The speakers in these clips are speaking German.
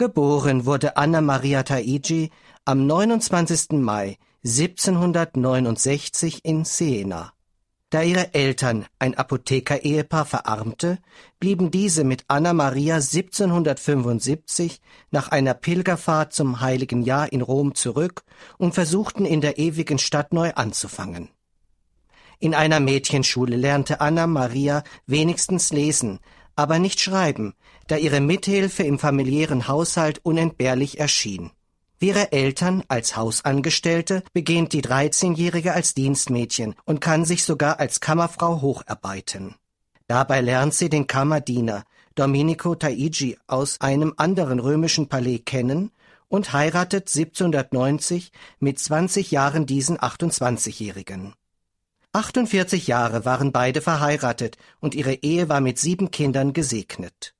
Geboren wurde Anna Maria Taigi am 29. Mai 1769 in Siena. Da ihre Eltern, ein Apotheker-Ehepaar, verarmte, blieben diese mit Anna Maria 1775 nach einer Pilgerfahrt zum Heiligen Jahr in Rom zurück und versuchten in der ewigen Stadt neu anzufangen. In einer Mädchenschule lernte Anna Maria wenigstens lesen, aber nicht schreiben, da ihre Mithilfe im familiären Haushalt unentbehrlich erschien. Wie ihre Eltern als Hausangestellte beginnt die 13-Jährige als Dienstmädchen und kann sich sogar als Kammerfrau hocharbeiten. Dabei lernt sie den Kammerdiener Domenico Taigi aus einem anderen römischen Palais kennen und heiratet 1790 mit 20 Jahren diesen 28-Jährigen. 48 Jahre waren beide verheiratet und ihre Ehe war mit sieben Kindern gesegnet.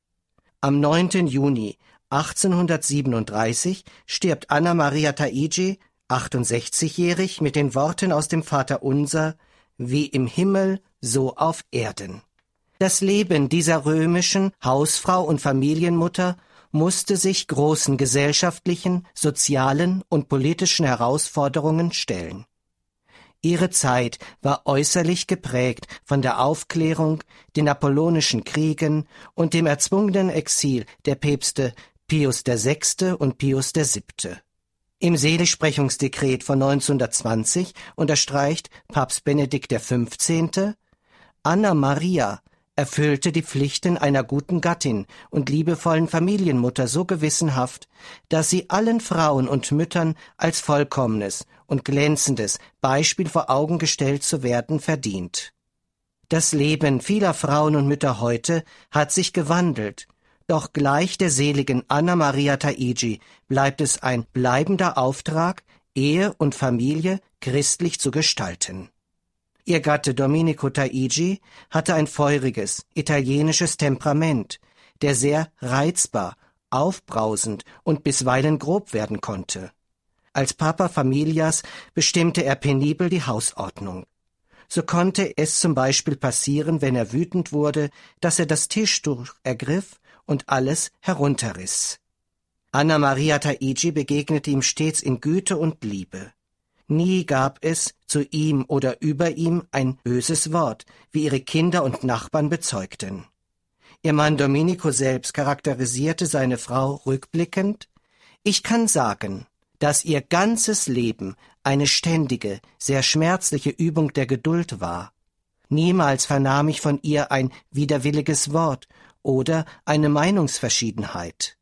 Am 9. Juni 1837 stirbt Anna Maria Taigi, 68-jährig, mit den Worten aus dem Vater Unser, wie im Himmel, so auf Erden. Das Leben dieser römischen Hausfrau und Familienmutter musste sich großen gesellschaftlichen, sozialen und politischen Herausforderungen stellen. Ihre Zeit war äußerlich geprägt von der Aufklärung, den Napoleonischen Kriegen und dem erzwungenen Exil der Päpste Pius VI. und Pius VII. Im Seligsprechungsdekret von 1920 unterstreicht Papst Benedikt XV. Anna Maria erfüllte die Pflichten einer guten Gattin und liebevollen Familienmutter so gewissenhaft, dass sie allen Frauen und Müttern als vollkommenes und glänzendes Beispiel vor Augen gestellt zu werden verdient. Das Leben vieler Frauen und Mütter heute hat sich gewandelt, doch gleich der seligen Anna Maria Taigi bleibt es ein bleibender Auftrag, Ehe und Familie christlich zu gestalten. Ihr Gatte Domenico Taigi hatte ein feuriges, italienisches Temperament, der sehr reizbar, aufbrausend und bisweilen grob werden konnte. Als Papa Familias bestimmte er penibel die Hausordnung. So konnte es zum Beispiel passieren, wenn er wütend wurde, dass er das Tischtuch ergriff und alles herunterriss. Anna Maria Taigi begegnete ihm stets in Güte und Liebe. Nie gab es zu ihm oder über ihm ein böses Wort, wie ihre Kinder und Nachbarn bezeugten. Ihr Mann Domenico selbst charakterisierte seine Frau rückblickend Ich kann sagen, dass ihr ganzes Leben eine ständige, sehr schmerzliche Übung der Geduld war. Niemals vernahm ich von ihr ein widerwilliges Wort oder eine Meinungsverschiedenheit.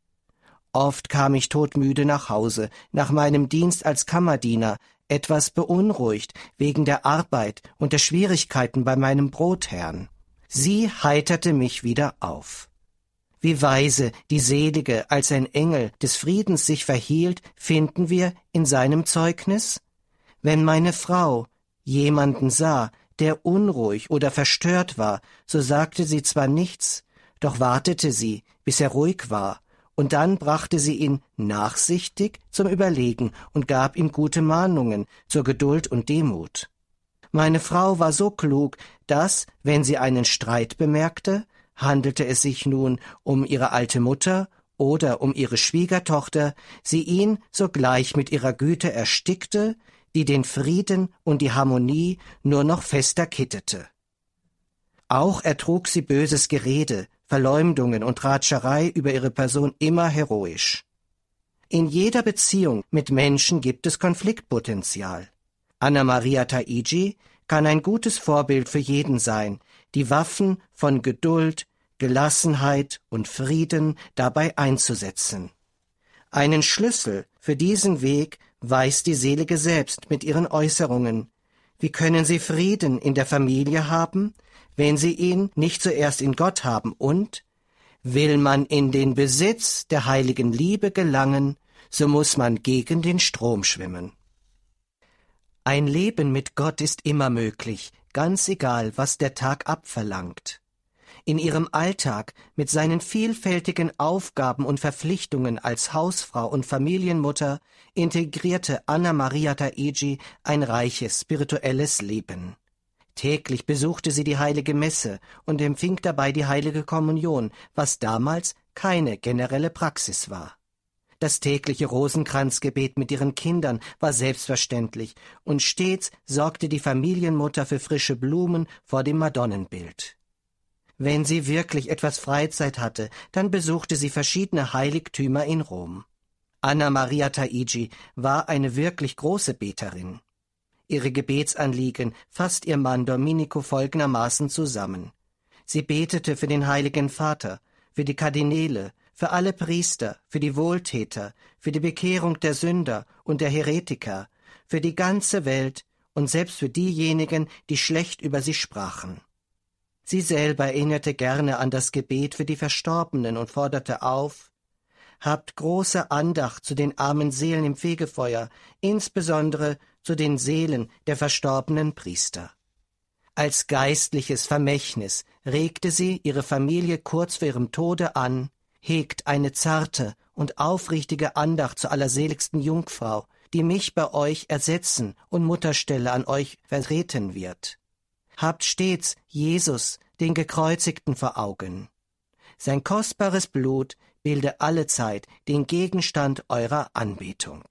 Oft kam ich todmüde nach Hause, nach meinem Dienst als Kammerdiener, etwas beunruhigt wegen der Arbeit und der Schwierigkeiten bei meinem Brotherrn. Sie heiterte mich wieder auf. Wie weise die Selige als ein Engel des Friedens sich verhielt, finden wir in seinem Zeugnis? Wenn meine Frau jemanden sah, der unruhig oder verstört war, so sagte sie zwar nichts, doch wartete sie, bis er ruhig war, und dann brachte sie ihn nachsichtig zum Überlegen und gab ihm gute Mahnungen zur Geduld und Demut. Meine Frau war so klug, dass, wenn sie einen Streit bemerkte, handelte es sich nun um ihre alte Mutter oder um ihre Schwiegertochter, sie ihn sogleich mit ihrer Güte erstickte, die den Frieden und die Harmonie nur noch fester kittete. Auch ertrug sie böses Gerede, Verleumdungen und Ratscherei über ihre Person immer heroisch. In jeder Beziehung mit Menschen gibt es Konfliktpotenzial. Anna Maria Taigi kann ein gutes Vorbild für jeden sein, die Waffen von Geduld, Gelassenheit und Frieden dabei einzusetzen. Einen Schlüssel für diesen Weg weiß die Selige selbst mit ihren Äußerungen. Wie können Sie Frieden in der Familie haben, wenn Sie ihn nicht zuerst in Gott haben und will man in den Besitz der heiligen Liebe gelangen, so muss man gegen den Strom schwimmen. Ein Leben mit Gott ist immer möglich, ganz egal, was der Tag abverlangt. In ihrem Alltag mit seinen vielfältigen Aufgaben und Verpflichtungen als Hausfrau und Familienmutter integrierte Anna Maria Taegi ein reiches spirituelles Leben. Täglich besuchte sie die heilige Messe und empfing dabei die heilige Kommunion, was damals keine generelle Praxis war. Das tägliche Rosenkranzgebet mit ihren Kindern war selbstverständlich, und stets sorgte die Familienmutter für frische Blumen vor dem Madonnenbild. Wenn sie wirklich etwas Freizeit hatte, dann besuchte sie verschiedene Heiligtümer in Rom. Anna Maria Taigi war eine wirklich große Beterin. Ihre Gebetsanliegen fasst ihr Mann Domenico folgendermaßen zusammen. Sie betete für den Heiligen Vater, für die Kardinäle, für alle Priester, für die Wohltäter, für die Bekehrung der Sünder und der Heretiker, für die ganze Welt und selbst für diejenigen, die schlecht über sie sprachen. Sie selber erinnerte gerne an das Gebet für die Verstorbenen und forderte auf Habt große Andacht zu den armen Seelen im Fegefeuer, insbesondere zu den Seelen der verstorbenen Priester. Als geistliches Vermächtnis regte sie ihre Familie kurz vor ihrem Tode an, hegt eine zarte und aufrichtige Andacht zur allerseligsten Jungfrau, die mich bei euch ersetzen und Mutterstelle an euch vertreten wird. Habt stets Jesus, den Gekreuzigten, vor Augen. Sein kostbares Blut bilde allezeit den Gegenstand eurer Anbetung.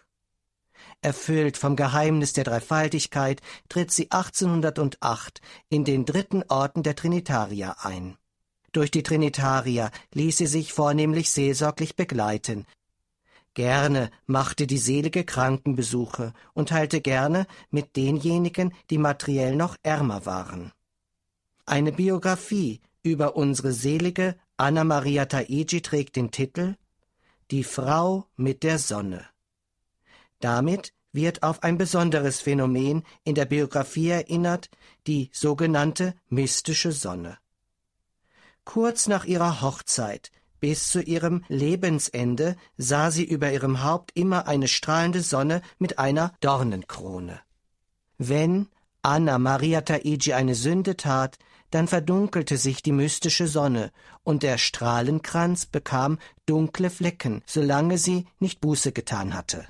Erfüllt vom Geheimnis der Dreifaltigkeit tritt sie 1808 in den dritten Orden der Trinitarier ein. Durch die Trinitarier ließ sie sich vornehmlich seelsorglich begleiten. Gerne machte die selige Krankenbesuche und teilte gerne mit denjenigen, die materiell noch ärmer waren. Eine Biografie über unsere selige Anna Maria Taigi trägt den Titel Die Frau mit der Sonne. Damit wird auf ein besonderes Phänomen in der Biografie erinnert, die sogenannte mystische Sonne. Kurz nach ihrer Hochzeit bis zu ihrem Lebensende sah sie über ihrem Haupt immer eine strahlende Sonne mit einer Dornenkrone. Wenn Anna Maria Taigi eine Sünde tat, dann verdunkelte sich die mystische Sonne, und der Strahlenkranz bekam dunkle Flecken, solange sie nicht Buße getan hatte.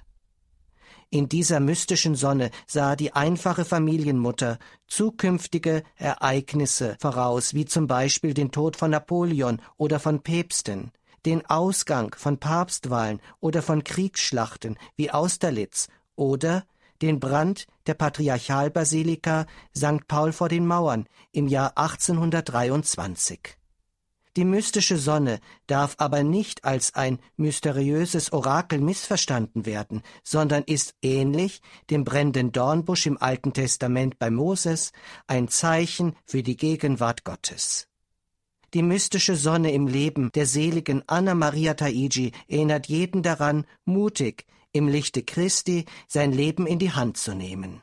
In dieser mystischen Sonne sah die einfache Familienmutter zukünftige Ereignisse voraus, wie zum Beispiel den Tod von Napoleon oder von Päpsten, den Ausgang von Papstwahlen oder von Kriegsschlachten wie Austerlitz oder den Brand der Patriarchalbasilika St. Paul vor den Mauern im Jahr 1823. Die mystische Sonne darf aber nicht als ein mysteriöses Orakel missverstanden werden, sondern ist ähnlich dem brennenden Dornbusch im Alten Testament bei Moses ein Zeichen für die Gegenwart Gottes. Die mystische Sonne im Leben der seligen Anna Maria Taigi erinnert jeden daran, mutig im Lichte Christi sein Leben in die Hand zu nehmen.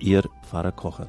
Ihr Pfarrer Kocher.